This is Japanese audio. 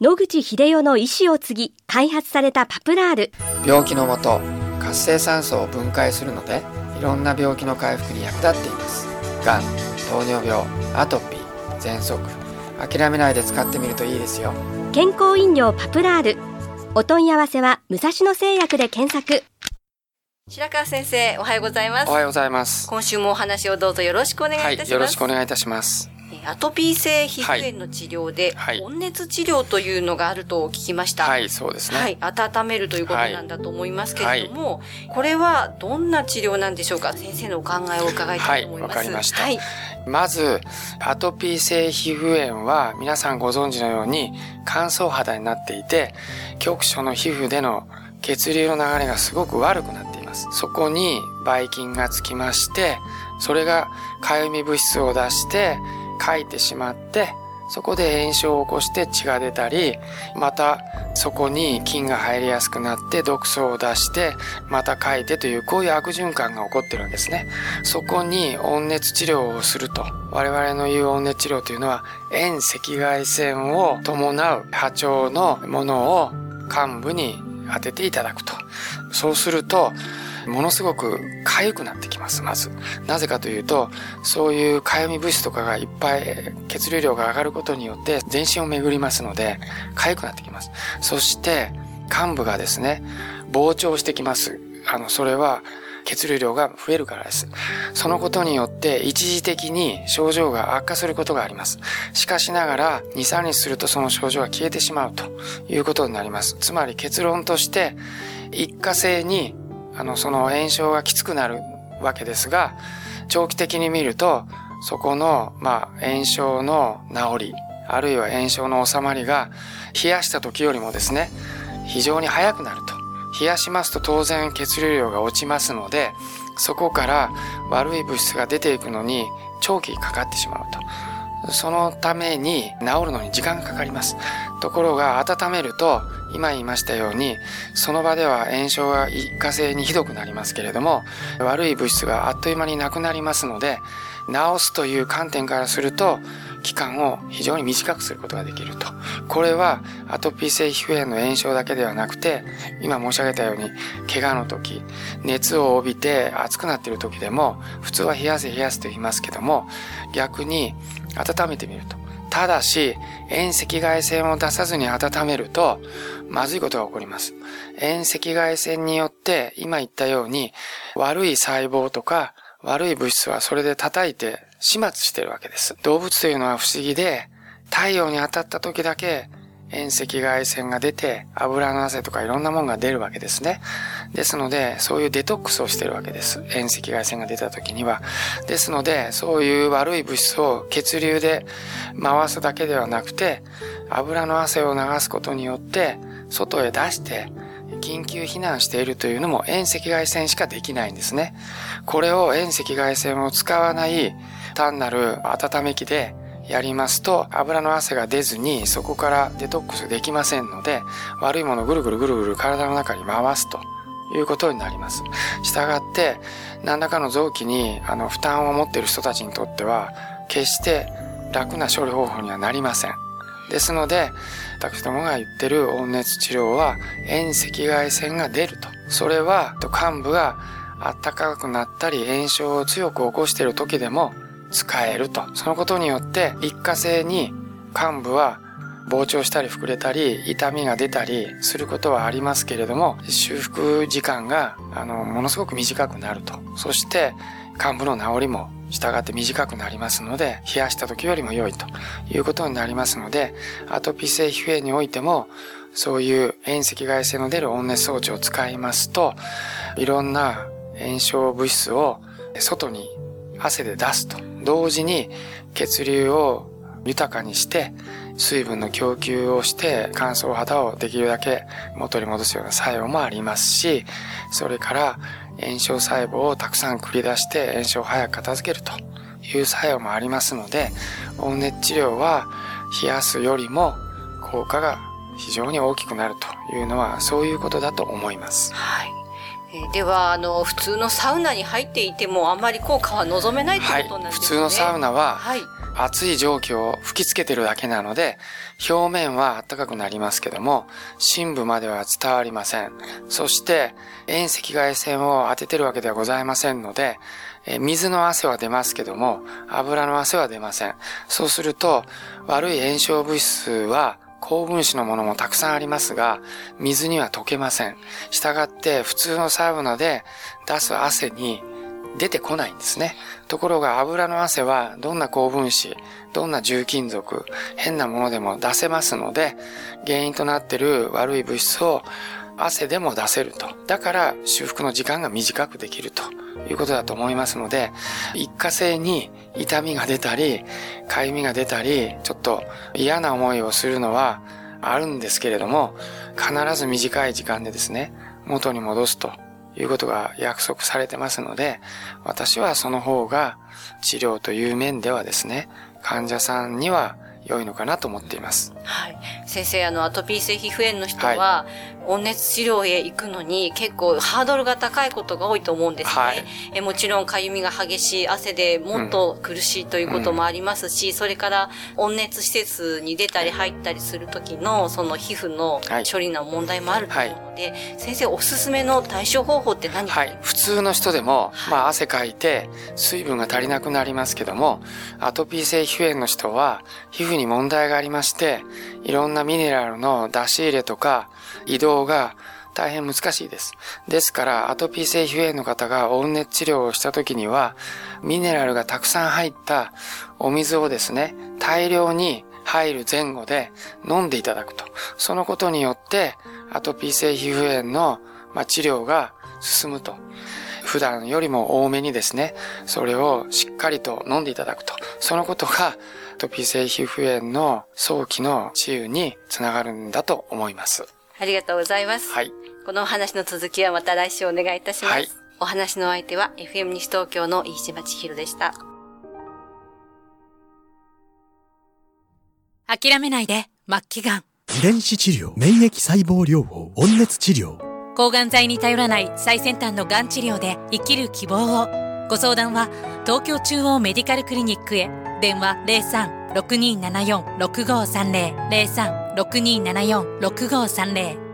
野口秀夫の医師を継ぎ開発されたパプラール。病気のもと活性酸素を分解するのでいろんな病気の回復に役立っています。がん糖尿病アトピー喘息。諦めないで使ってみるといいですよ。健康飲料パプラール。お問い合わせは武蔵野製薬で検索。白川先生おはようございます。おはようございます。今週もお話をどうぞよろしくお願いいたします、はい、よろしくお願いいたしますアトピー性皮膚炎の治療で、はい、温熱治療というのがあると聞きました。はい、そうですね。はい、温めるということなんだと思いますけれども、はい、これはどんな治療なんでしょうか？先生のお考えを伺いたいと思います。はい、わかりました。はい、まず、アトピー性皮膚炎は皆さんご存知のように乾燥肌になっていて、局所の皮膚での血流の流れがすごく悪くなっています。そこにばい菌がつきまして、それがかゆみ物質を出して、書いてしまって、そこで炎症を起こして血が出たり、またそこに菌が入りやすくなって毒素を出して、また書いてというこういう悪循環が起こってるんですね。そこに温熱治療をすると。我々の言う温熱治療というのは遠赤外線を伴う波長のものを患部に当てていただくと。そうすると、ものすごく痒くなってきます、まず。なぜかというと、そういう痒み物質とかがいっぱい血流量が上がることによって全身を巡りますので、痒くなってきます。そして、患部がですね、膨張してきます。あの、それは、血流量が増えるからです。そのことによって一時的に症状が悪化することがあります。しかしながら2、3日するとその症状が消えてしまうということになります。つまり結論として一過性にあの、その炎症がきつくなるわけですが、長期的に見ると、そこの、まあ、炎症の治り、あるいは炎症の収まりが、冷やした時よりもですね、非常に早くなると。冷やしますと当然血流量が落ちますので、そこから悪い物質が出ていくのに長期かかってしまうと。そのために治るのに時間がかかります。ところが温めると今言いましたようにその場では炎症が一過性にひどくなりますけれども悪い物質があっという間になくなりますので治すという観点からすると期間を非常に短くすることができると。これはアトピー性皮膚炎の炎症だけではなくて、今申し上げたように、怪我の時、熱を帯びて熱くなっている時でも、普通は冷やせ冷やすと言いますけども、逆に温めてみると。ただし、遠赤外線を出さずに温めると、まずいことが起こります。遠赤外線によって、今言ったように、悪い細胞とか、悪い物質はそれで叩いて始末してるわけです。動物というのは不思議で、太陽に当たった時だけ遠赤外線が出て、油の汗とかいろんなものが出るわけですね。ですので、そういうデトックスをしてるわけです。遠赤外線が出た時には。ですので、そういう悪い物質を血流で回すだけではなくて、油の汗を流すことによって、外へ出して、緊急避難しているというのも遠赤外線しかできないんですね。これを遠赤外線を使わない単なる温め機でやりますと油の汗が出ずにそこからデトックスできませんので悪いものをぐるぐるぐるぐる体の中に回すということになります。したがって何らかの臓器にあの負担を持っている人たちにとっては決して楽な処理方法にはなりません。ですので私どもが言ってる温熱治療は遠赤外線が出ると。それは患部が暖かくなったり炎症を強く起こしている時でも使えると。そのことによって一過性に患部は膨張したり膨れたり痛みが出たりすることはありますけれども修復時間があのものすごく短くなると。そして患部の治りも従って短くなりますので冷やした時よりも良いということになりますのでアトピー性皮膚炎においてもそういう遠赤外線の出る温熱装置を使いますといろんな炎症物質を外に汗で出すと同時に血流を豊かにして水分の供給をして乾燥肌をできるだけ元に戻すような作用もありますしそれから炎症細胞をたくさん繰り出して炎症を早く片付けるという作用もありますので温熱治療は冷やすよりも効果が非常に大きくなるというのはそういうことだと思います。はいえー、ではあの普通のサウナに入っていてもあんまり効果は望めないということなんですね。はい、普通のサウナは、はい、熱い蒸気を吹きつけてるだけなので、表面は暖かくなりますけども、深部までは伝わりません。そして、遠赤外線を当ててるわけではございませんので、水の汗は出ますけども、油の汗は出ません。そうすると、悪い炎症物質は高分子のものもたくさんありますが、水には溶けません。したがって普通のサウナで出す汗に出てこないんですね。ところが油の汗はどんな高分子、どんな重金属、変なものでも出せますので、原因となっている悪い物質を汗でも出せると。だから修復の時間が短くできるということだと思いますので、一過性に痛みが出たり、痒みが出たり、ちょっと嫌な思いをするのはあるんですけれども、必ず短い時間でですね、元に戻すということが約束されてますので、私はその方が治療という面ではですね、患者さんには良いのかなと思っています。はい。先生、あの、アトピー性皮膚炎の人は、はい、温熱治療へ行くのに結構ハードルが高いことが多いと思うんですね。はい、えもちろん、かゆみが激しい、汗でもっと苦しいということもありますし、うん、それから温熱施設に出たり入ったりする時の、その皮膚の処理の問題もあると思うので、はい、先生、おすすめの対処方法って何か、はい、普通の人でも、まあ、汗かいて水分が足りなくなりますけども、アトピー性皮膚炎の人は、皮膚に問題がありまして、いろんなミネラルの出し入れとか移動が大変難しいです。ですから、アトピー性皮膚炎の方が温熱治療をした時には、ミネラルがたくさん入ったお水をですね、大量に入る前後で飲んでいただくと。そのことによって、アトピー性皮膚炎の、ま治療が進むと。普段よりも多めにですね、それをしっかりと飲んでいただくと。そのことがトピー性皮膚炎の早期の治癒につながるんだと思います。ありがとうございます。はい。このお話の続きはまた来週お願いいたします。はい。お話の相手は FM 西東京の飯島千尋でした。諦めないで、末期がん。遺伝子治療、免疫細胞療法、温熱治療。抗がん剤に頼らない最先端のがん治療で生きる希望を。ご相談は東京中央メディカルクリニックへ。電話03-6274-6530 03-6274-6530